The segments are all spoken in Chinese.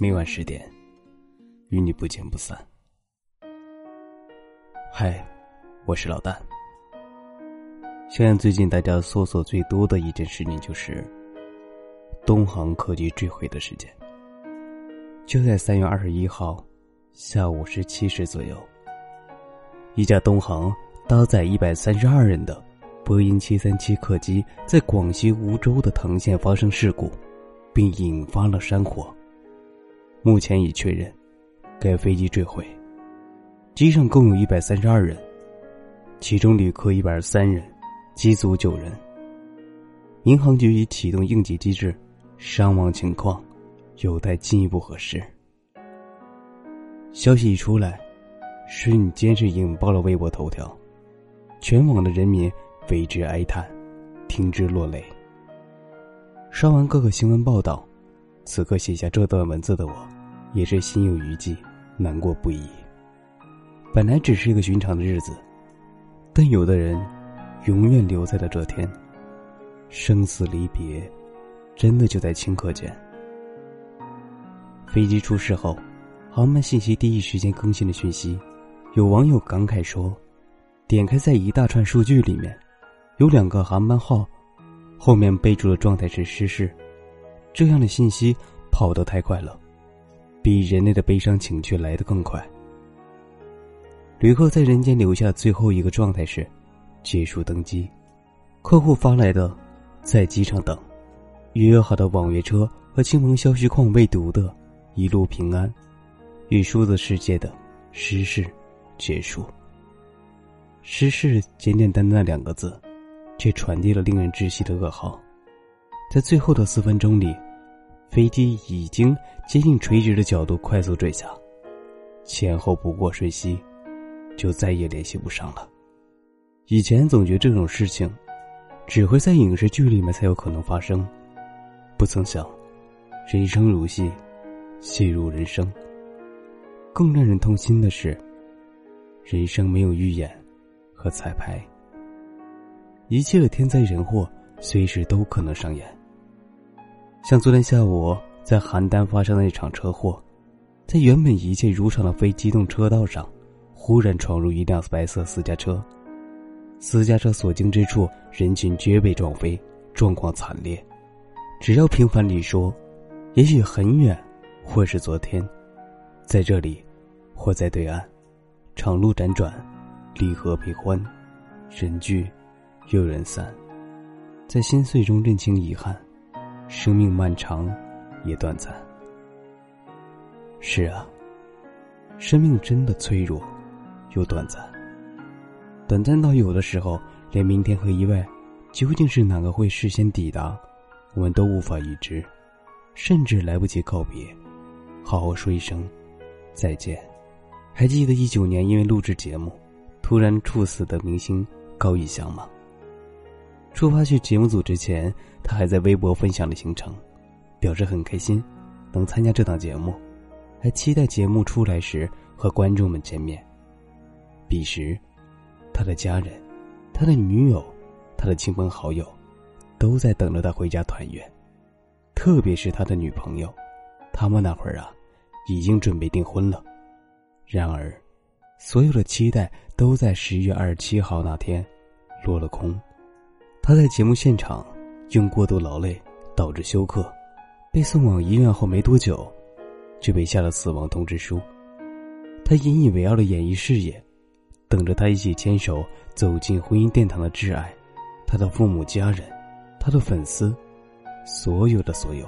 每晚十点，与你不见不散。嗨，我是老大。现在最近大家搜索最多的一件事情就是东航客机坠毁的事件。就在三月二十一号下午十七时左右，一架东航搭载一百三十二人的波音七三七客机在广西梧州的藤县发生事故，并引发了山火。目前已确认，该飞机坠毁，机上共有一百三十二人，其中旅客一百二十三人，机组九人。民航局已启动应急机制，伤亡情况有待进一步核实。消息一出来，瞬间是引爆了微博头条，全网的人民为之哀叹，听之落泪。刷完各个新闻报道，此刻写下这段文字的我。也是心有余悸，难过不已。本来只是一个寻常的日子，但有的人永远留在了这天。生死离别，真的就在顷刻间。飞机出事后，航班信息第一时间更新了讯息。有网友感慨说：“点开在一大串数据里面，有两个航班号，后面备注的状态是失事。这样的信息跑得太快了。”比人类的悲伤情绪来得更快。旅客在人间留下最后一个状态是：结束登机。客户发来的，在机场等，预约好的网约车和亲朋消息框未读的，一路平安。与数字世界的失事结束。失事简简单单两个字，却传递了令人窒息的噩耗。在最后的四分钟里。飞机已经接近垂直的角度快速坠下，前后不过瞬息，就再也联系不上了。以前总觉得这种事情，只会在影视剧里面才有可能发生，不曾想，人生如戏，戏如人生。更让人痛心的是，人生没有预演和彩排，一切的天灾人祸随时都可能上演。像昨天下午在邯郸发生的一场车祸，在原本一切如常的非机动车道上，忽然闯入一辆白色私家车，私家车所经之处，人群皆被撞飞，状况惨烈。只要平凡里说，也许很远，或是昨天，在这里，或在对岸，长路辗转，离合悲欢，人聚又人散，在心碎中认清遗憾。生命漫长，也短暂。是啊，生命真的脆弱，又短暂。短暂到有的时候，连明天和意外究竟是哪个会事先抵达，我们都无法预知，甚至来不及告别，好好说一声再见。还记得一九年因为录制节目，突然猝死的明星高以翔吗？出发去节目组之前，他还在微博分享了行程，表示很开心能参加这档节目，还期待节目出来时和观众们见面。彼时，他的家人、他的女友、他的亲朋好友，都在等着他回家团圆，特别是他的女朋友，他们那会儿啊，已经准备订婚了。然而，所有的期待都在十月二十七号那天落了空。他在节目现场因过度劳累导致休克，被送往医院后没多久，就被下了死亡通知书。他引以为傲的演艺事业，等着他一起牵手走进婚姻殿堂的挚爱，他的父母家人，他的粉丝，所有的所有，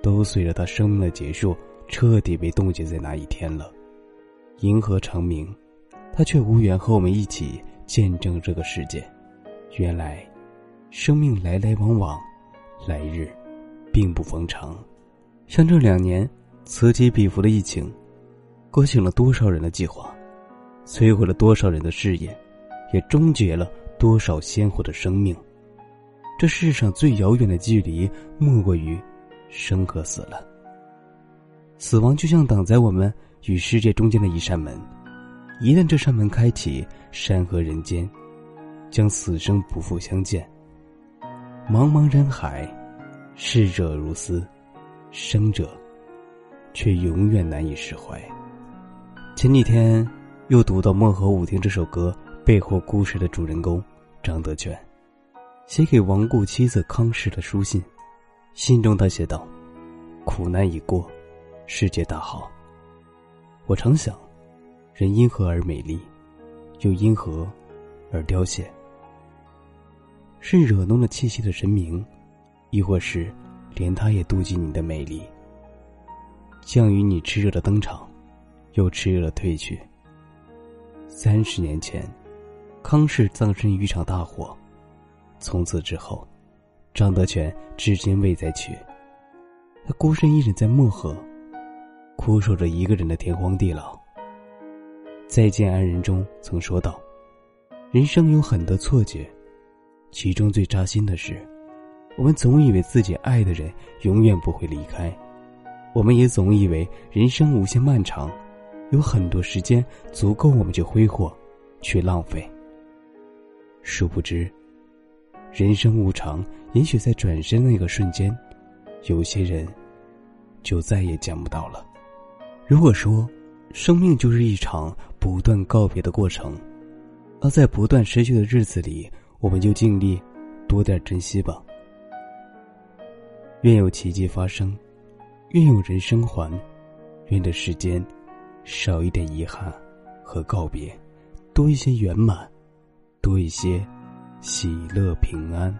都随着他生命的结束彻底被冻结在那一天了。银河长明，他却无缘和我们一起见证这个世界。原来。生命来来往往，来日并不逢长。像这两年此起彼伏的疫情，勾醒了多少人的计划，摧毁了多少人的事业，也终结了多少鲜活的生命。这世上最遥远的距离，莫过于生和死了。死亡就像挡在我们与世界中间的一扇门，一旦这扇门开启，山河人间将死生不复相见。茫茫人海，逝者如斯，生者却永远难以释怀。前几天又读到《漠河舞厅》这首歌背后故事的主人公张德全，写给亡故妻子康氏的书信。信中他写道：“苦难已过，世界大好。我常想，人因何而美丽，又因何而凋谢？是惹怒了气息的神明，亦或是连他也妒忌你的美丽？降于你炽热的登场，又炽热的退去。三十年前，康氏葬身于一场大火，从此之后。”张德全至今未再娶，他孤身一人在漠河，枯守着一个人的天荒地老。再见爱人中曾说道：“人生有很多错觉，其中最扎心的是，我们总以为自己爱的人永远不会离开，我们也总以为人生无限漫长，有很多时间足够我们去挥霍，去浪费。殊不知。”人生无常，也许在转身那个瞬间，有些人就再也见不到了。如果说生命就是一场不断告别的过程，而在不断失去的日子里，我们就尽力多点珍惜吧。愿有奇迹发生，愿有人生还，愿这世间少一点遗憾和告别，多一些圆满，多一些。喜乐平安。